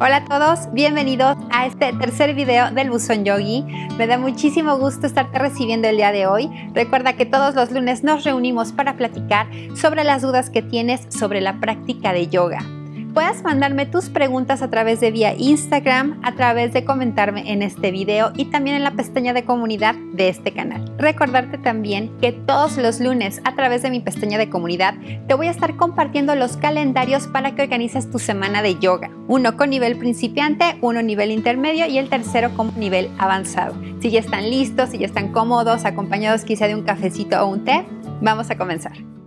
Hola a todos, bienvenidos a este tercer video del Buzón Yogi. Me da muchísimo gusto estarte recibiendo el día de hoy. Recuerda que todos los lunes nos reunimos para platicar sobre las dudas que tienes sobre la práctica de yoga puedas mandarme tus preguntas a través de vía Instagram, a través de comentarme en este video y también en la pestaña de comunidad de este canal. Recordarte también que todos los lunes a través de mi pestaña de comunidad te voy a estar compartiendo los calendarios para que organices tu semana de yoga. Uno con nivel principiante, uno nivel intermedio y el tercero con nivel avanzado. Si ya están listos, si ya están cómodos, acompañados quizá de un cafecito o un té, vamos a comenzar.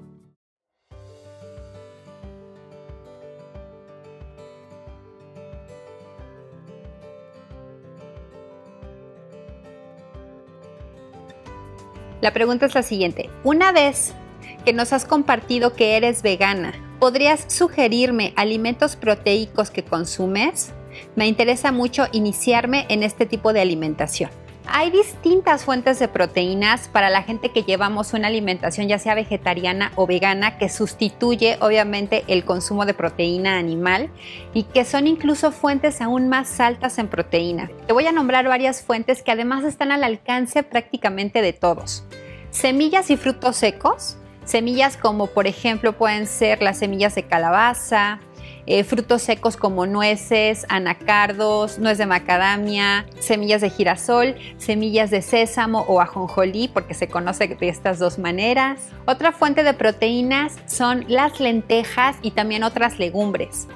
La pregunta es la siguiente. Una vez que nos has compartido que eres vegana, ¿podrías sugerirme alimentos proteicos que consumes? Me interesa mucho iniciarme en este tipo de alimentación. Hay distintas fuentes de proteínas para la gente que llevamos una alimentación ya sea vegetariana o vegana que sustituye obviamente el consumo de proteína animal y que son incluso fuentes aún más altas en proteína. Te voy a nombrar varias fuentes que además están al alcance prácticamente de todos. Semillas y frutos secos, semillas como por ejemplo pueden ser las semillas de calabaza, eh, frutos secos como nueces, anacardos, nuez de macadamia, semillas de girasol, semillas de sésamo o ajonjolí, porque se conoce de estas dos maneras. Otra fuente de proteínas son las lentejas y también otras legumbres.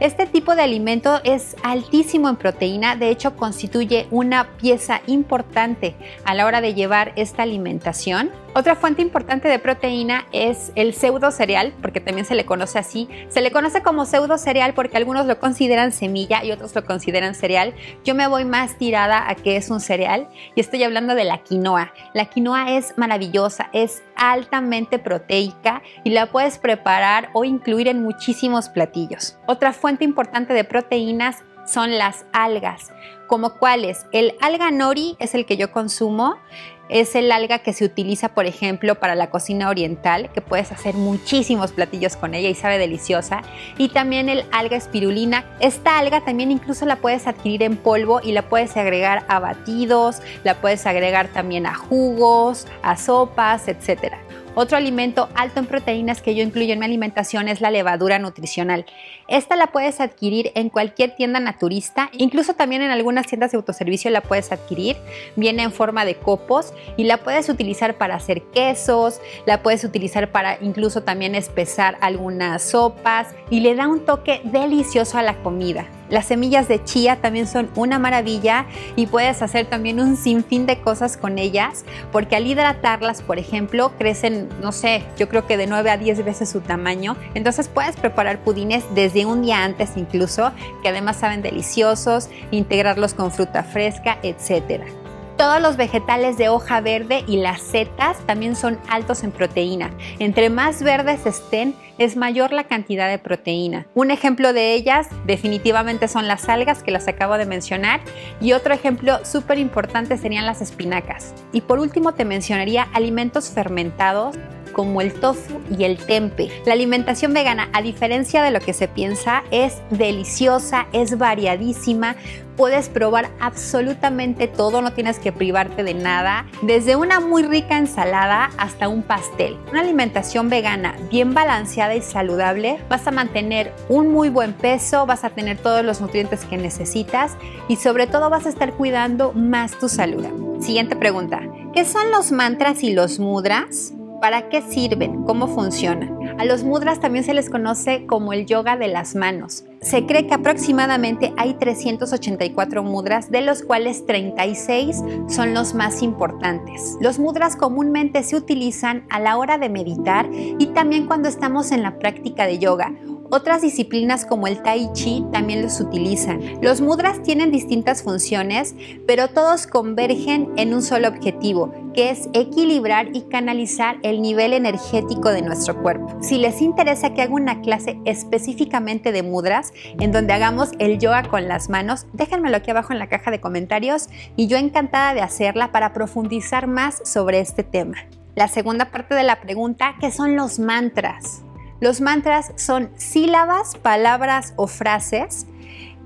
Este tipo de alimento es altísimo en proteína, de hecho constituye una pieza importante a la hora de llevar esta alimentación. Otra fuente importante de proteína es el pseudo cereal, porque también se le conoce así. Se le conoce como pseudo cereal porque algunos lo consideran semilla y otros lo consideran cereal. Yo me voy más tirada a que es un cereal y estoy hablando de la quinoa. La quinoa es maravillosa, es altamente proteica y la puedes preparar o incluir en muchísimos platillos. Otra fuente importante de proteínas son las algas, como cuáles. El alga nori es el que yo consumo, es el alga que se utiliza, por ejemplo, para la cocina oriental, que puedes hacer muchísimos platillos con ella y sabe deliciosa. Y también el alga espirulina. Esta alga también incluso la puedes adquirir en polvo y la puedes agregar a batidos, la puedes agregar también a jugos, a sopas, etcétera. Otro alimento alto en proteínas que yo incluyo en mi alimentación es la levadura nutricional. Esta la puedes adquirir en cualquier tienda naturista, incluso también en algunas tiendas de autoservicio la puedes adquirir. Viene en forma de copos y la puedes utilizar para hacer quesos, la puedes utilizar para incluso también espesar algunas sopas y le da un toque delicioso a la comida. Las semillas de chía también son una maravilla y puedes hacer también un sinfín de cosas con ellas porque al hidratarlas, por ejemplo, crecen, no sé, yo creo que de 9 a 10 veces su tamaño. Entonces puedes preparar pudines desde un día antes incluso, que además saben deliciosos, integrarlos con fruta fresca, etcétera. Todos los vegetales de hoja verde y las setas también son altos en proteína. Entre más verdes estén, es mayor la cantidad de proteína. Un ejemplo de ellas definitivamente son las algas que las acabo de mencionar y otro ejemplo súper importante serían las espinacas. Y por último te mencionaría alimentos fermentados como el tofu y el tempe. La alimentación vegana, a diferencia de lo que se piensa, es deliciosa, es variadísima. Puedes probar absolutamente todo, no tienes que privarte de nada, desde una muy rica ensalada hasta un pastel. Una alimentación vegana bien balanceada y saludable, vas a mantener un muy buen peso, vas a tener todos los nutrientes que necesitas y sobre todo vas a estar cuidando más tu salud. Siguiente pregunta, ¿qué son los mantras y los mudras? ¿Para qué sirven? ¿Cómo funcionan? A los mudras también se les conoce como el yoga de las manos. Se cree que aproximadamente hay 384 mudras, de los cuales 36 son los más importantes. Los mudras comúnmente se utilizan a la hora de meditar y también cuando estamos en la práctica de yoga otras disciplinas como el tai chi también los utilizan. Los mudras tienen distintas funciones, pero todos convergen en un solo objetivo, que es equilibrar y canalizar el nivel energético de nuestro cuerpo. Si les interesa que haga una clase específicamente de mudras, en donde hagamos el yoga con las manos, déjenmelo aquí abajo en la caja de comentarios y yo encantada de hacerla para profundizar más sobre este tema. La segunda parte de la pregunta, ¿qué son los mantras? Los mantras son sílabas, palabras o frases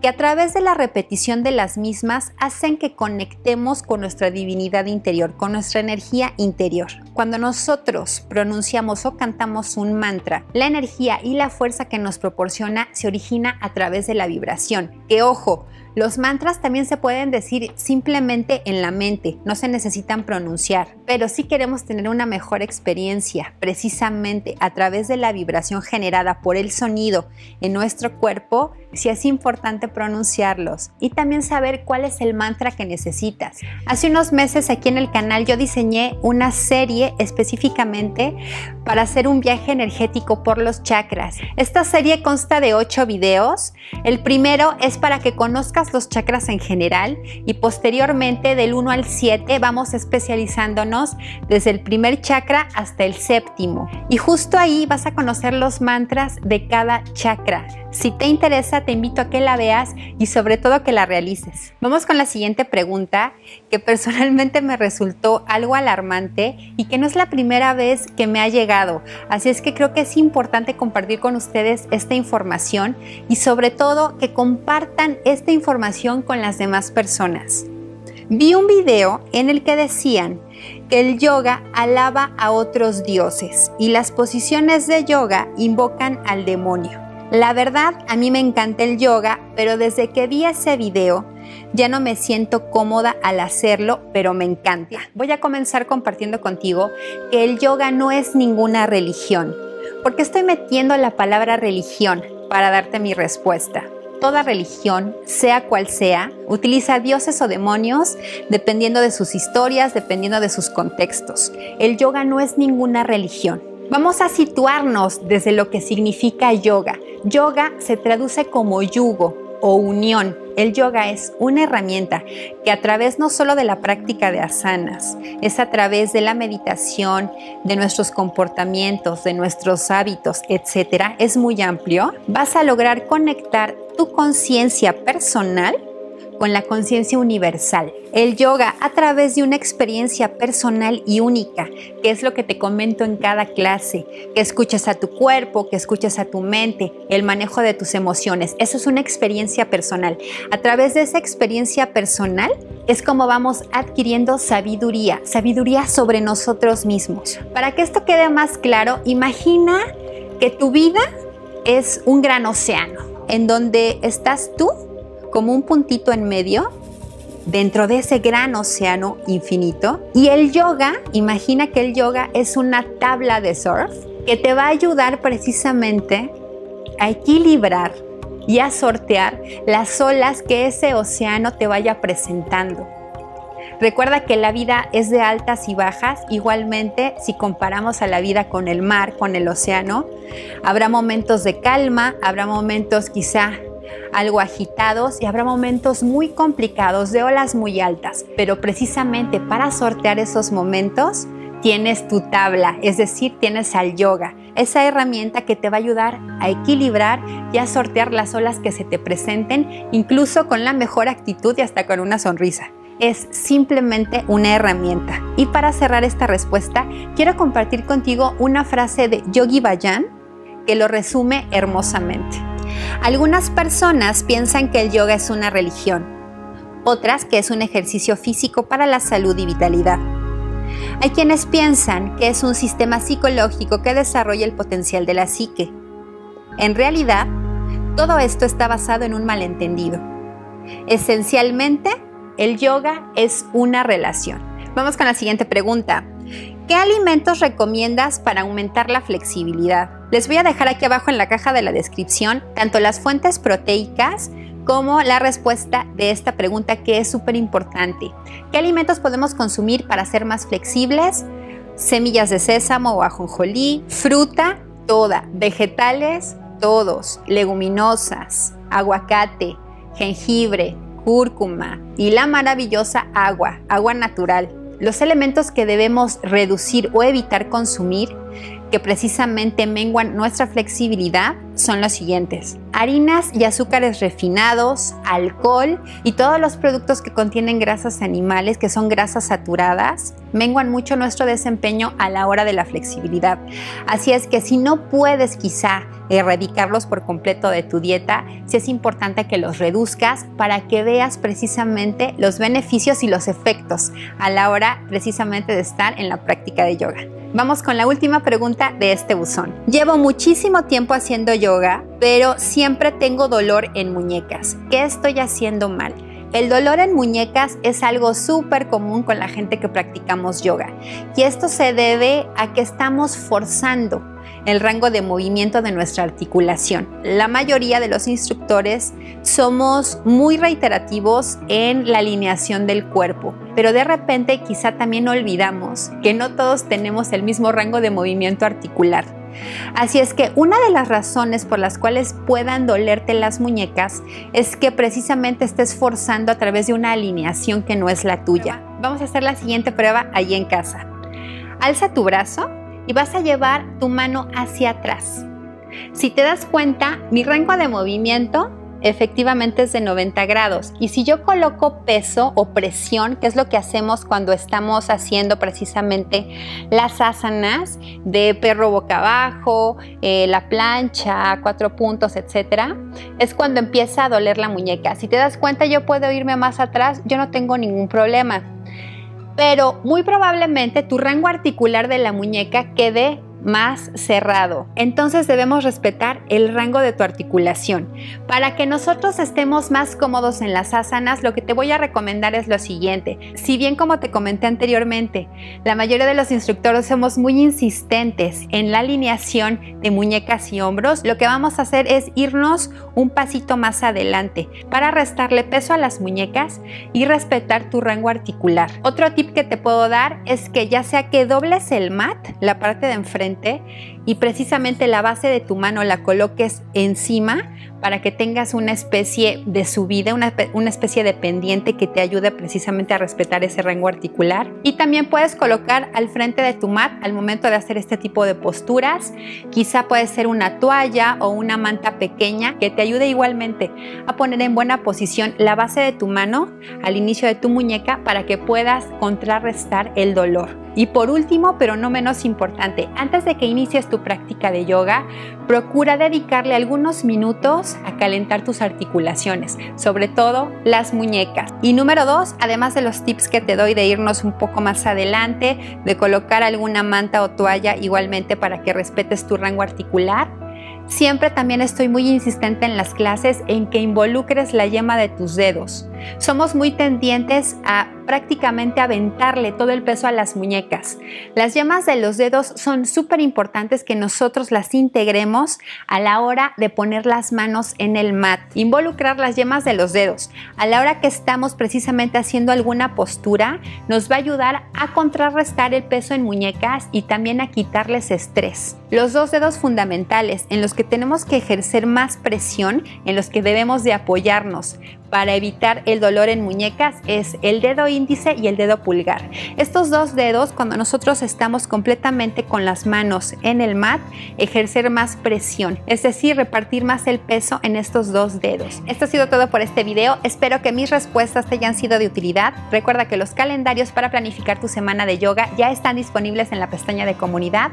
que a través de la repetición de las mismas hacen que conectemos con nuestra divinidad interior, con nuestra energía interior. Cuando nosotros pronunciamos o cantamos un mantra, la energía y la fuerza que nos proporciona se origina a través de la vibración. Que ojo, los mantras también se pueden decir simplemente en la mente, no se necesitan pronunciar, pero si queremos tener una mejor experiencia precisamente a través de la vibración generada por el sonido en nuestro cuerpo, sí es importante pronunciarlos y también saber cuál es el mantra que necesitas. Hace unos meses aquí en el canal yo diseñé una serie específicamente para hacer un viaje energético por los chakras. Esta serie consta de 8 videos. El primero es para que conozcas los chakras en general y posteriormente del 1 al 7 vamos especializándonos desde el primer chakra hasta el séptimo. Y justo ahí vas a conocer los mantras de cada chakra. Si te interesa, te invito a que la veas y sobre todo que la realices. Vamos con la siguiente pregunta que personalmente me resultó algo alarmante y que no es la primera vez que me ha llegado. Así es que creo que es importante compartir con ustedes esta información y sobre todo que compartan esta información con las demás personas. Vi un video en el que decían que el yoga alaba a otros dioses y las posiciones de yoga invocan al demonio. La verdad, a mí me encanta el yoga, pero desde que vi ese video ya no me siento cómoda al hacerlo, pero me encanta. Voy a comenzar compartiendo contigo que el yoga no es ninguna religión. porque estoy metiendo la palabra religión para darte mi respuesta? Toda religión, sea cual sea, utiliza dioses o demonios dependiendo de sus historias, dependiendo de sus contextos. El yoga no es ninguna religión. Vamos a situarnos desde lo que significa yoga. Yoga se traduce como yugo o unión. El yoga es una herramienta que a través no solo de la práctica de asanas, es a través de la meditación, de nuestros comportamientos, de nuestros hábitos, etcétera, es muy amplio. Vas a lograr conectar tu conciencia personal con la conciencia universal. El yoga a través de una experiencia personal y única, que es lo que te comento en cada clase, que escuchas a tu cuerpo, que escuchas a tu mente, el manejo de tus emociones. Eso es una experiencia personal. A través de esa experiencia personal es como vamos adquiriendo sabiduría, sabiduría sobre nosotros mismos. Para que esto quede más claro, imagina que tu vida es un gran océano en donde estás tú como un puntito en medio dentro de ese gran océano infinito. Y el yoga, imagina que el yoga es una tabla de surf que te va a ayudar precisamente a equilibrar y a sortear las olas que ese océano te vaya presentando. Recuerda que la vida es de altas y bajas, igualmente si comparamos a la vida con el mar, con el océano, habrá momentos de calma, habrá momentos quizá algo agitados y habrá momentos muy complicados de olas muy altas, pero precisamente para sortear esos momentos tienes tu tabla, es decir, tienes al yoga, esa herramienta que te va a ayudar a equilibrar y a sortear las olas que se te presenten, incluso con la mejor actitud y hasta con una sonrisa. Es simplemente una herramienta. Y para cerrar esta respuesta, quiero compartir contigo una frase de Yogi Bayan que lo resume hermosamente. Algunas personas piensan que el yoga es una religión, otras que es un ejercicio físico para la salud y vitalidad. Hay quienes piensan que es un sistema psicológico que desarrolla el potencial de la psique. En realidad, todo esto está basado en un malentendido. Esencialmente, el yoga es una relación. Vamos con la siguiente pregunta. ¿Qué alimentos recomiendas para aumentar la flexibilidad? Les voy a dejar aquí abajo en la caja de la descripción tanto las fuentes proteicas como la respuesta de esta pregunta que es súper importante. ¿Qué alimentos podemos consumir para ser más flexibles? Semillas de sésamo o ajonjolí, fruta, toda, vegetales, todos, leguminosas, aguacate, jengibre, cúrcuma y la maravillosa agua, agua natural. Los elementos que debemos reducir o evitar consumir que precisamente menguan nuestra flexibilidad son los siguientes. Harinas y azúcares refinados, alcohol y todos los productos que contienen grasas animales, que son grasas saturadas, menguan mucho nuestro desempeño a la hora de la flexibilidad. Así es que si no puedes quizá erradicarlos por completo de tu dieta, sí es importante que los reduzcas para que veas precisamente los beneficios y los efectos a la hora precisamente de estar en la práctica de yoga. Vamos con la última pregunta de este buzón. Llevo muchísimo tiempo haciendo yoga, pero siempre tengo dolor en muñecas. ¿Qué estoy haciendo mal? El dolor en muñecas es algo súper común con la gente que practicamos yoga y esto se debe a que estamos forzando el rango de movimiento de nuestra articulación. La mayoría de los instructores somos muy reiterativos en la alineación del cuerpo, pero de repente quizá también olvidamos que no todos tenemos el mismo rango de movimiento articular. Así es que una de las razones por las cuales puedan dolerte las muñecas es que precisamente estés forzando a través de una alineación que no es la tuya. Vamos a hacer la siguiente prueba allí en casa. Alza tu brazo y vas a llevar tu mano hacia atrás. Si te das cuenta, mi rango de movimiento efectivamente es de 90 grados. Y si yo coloco peso o presión, que es lo que hacemos cuando estamos haciendo precisamente las asanas de perro boca abajo, eh, la plancha, cuatro puntos, etcétera, es cuando empieza a doler la muñeca. Si te das cuenta, yo puedo irme más atrás, yo no tengo ningún problema pero muy probablemente tu rango articular de la muñeca quede más cerrado. Entonces debemos respetar el rango de tu articulación. Para que nosotros estemos más cómodos en las asanas, lo que te voy a recomendar es lo siguiente. Si bien como te comenté anteriormente, la mayoría de los instructores somos muy insistentes en la alineación de muñecas y hombros, lo que vamos a hacer es irnos un pasito más adelante para restarle peso a las muñecas y respetar tu rango articular. Otro tip que te puedo dar es que ya sea que dobles el mat, la parte de enfrente, frente y precisamente la base de tu mano la coloques encima para que tengas una especie de subida, una, una, especie de pendiente que te ayude precisamente a respetar ese rango articular. Y también puedes colocar al frente de tu mat al momento de hacer este tipo de posturas. Quizá puede ser una toalla o una manta pequeña que te ayude igualmente a poner en buena posición la base de tu mano al inicio de tu muñeca para que puedas contrarrestar el dolor. Y por último, pero no menos importante, antes de que inicies práctica de yoga, procura dedicarle algunos minutos a calentar tus articulaciones, sobre todo las muñecas. Y número dos, además de los tips que te doy de irnos un poco más adelante, de colocar alguna manta o toalla igualmente para que respetes tu rango articular, Siempre también estoy muy insistente en las clases en que involucres la yema de tus dedos. Somos muy tendientes a prácticamente aventarle todo el peso a las muñecas. Las yemas de los dedos son súper importantes que nosotros las integremos a la hora de poner las manos en el mat. Involucrar las yemas de los dedos a la hora que estamos precisamente haciendo alguna postura nos va a ayudar a contrarrestar el peso en muñecas y también a quitarles estrés. Los dos dedos fundamentales en los que tenemos que ejercer más presión, en los que debemos de apoyarnos para evitar el dolor en muñecas es el dedo índice y el dedo pulgar. Estos dos dedos, cuando nosotros estamos completamente con las manos en el mat, ejercer más presión, es decir, repartir más el peso en estos dos dedos. Esto ha sido todo por este video. Espero que mis respuestas te hayan sido de utilidad. Recuerda que los calendarios para planificar tu semana de yoga ya están disponibles en la pestaña de comunidad.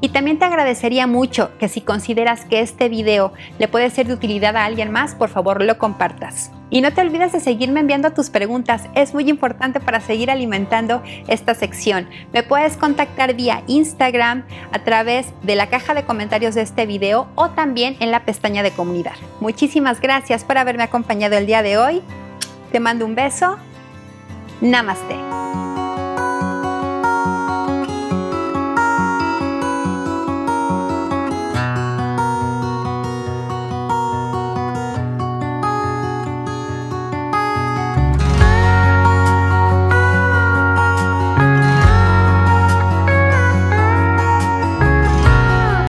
Y también te agradecería mucho que si consideras que este video le puede ser de utilidad a alguien más, por favor lo compartas. Y no te olvides de seguirme enviando tus preguntas, es muy importante para seguir alimentando esta sección. Me puedes contactar vía Instagram a través de la caja de comentarios de este video o también en la pestaña de comunidad. Muchísimas gracias por haberme acompañado el día de hoy. Te mando un beso. Namaste.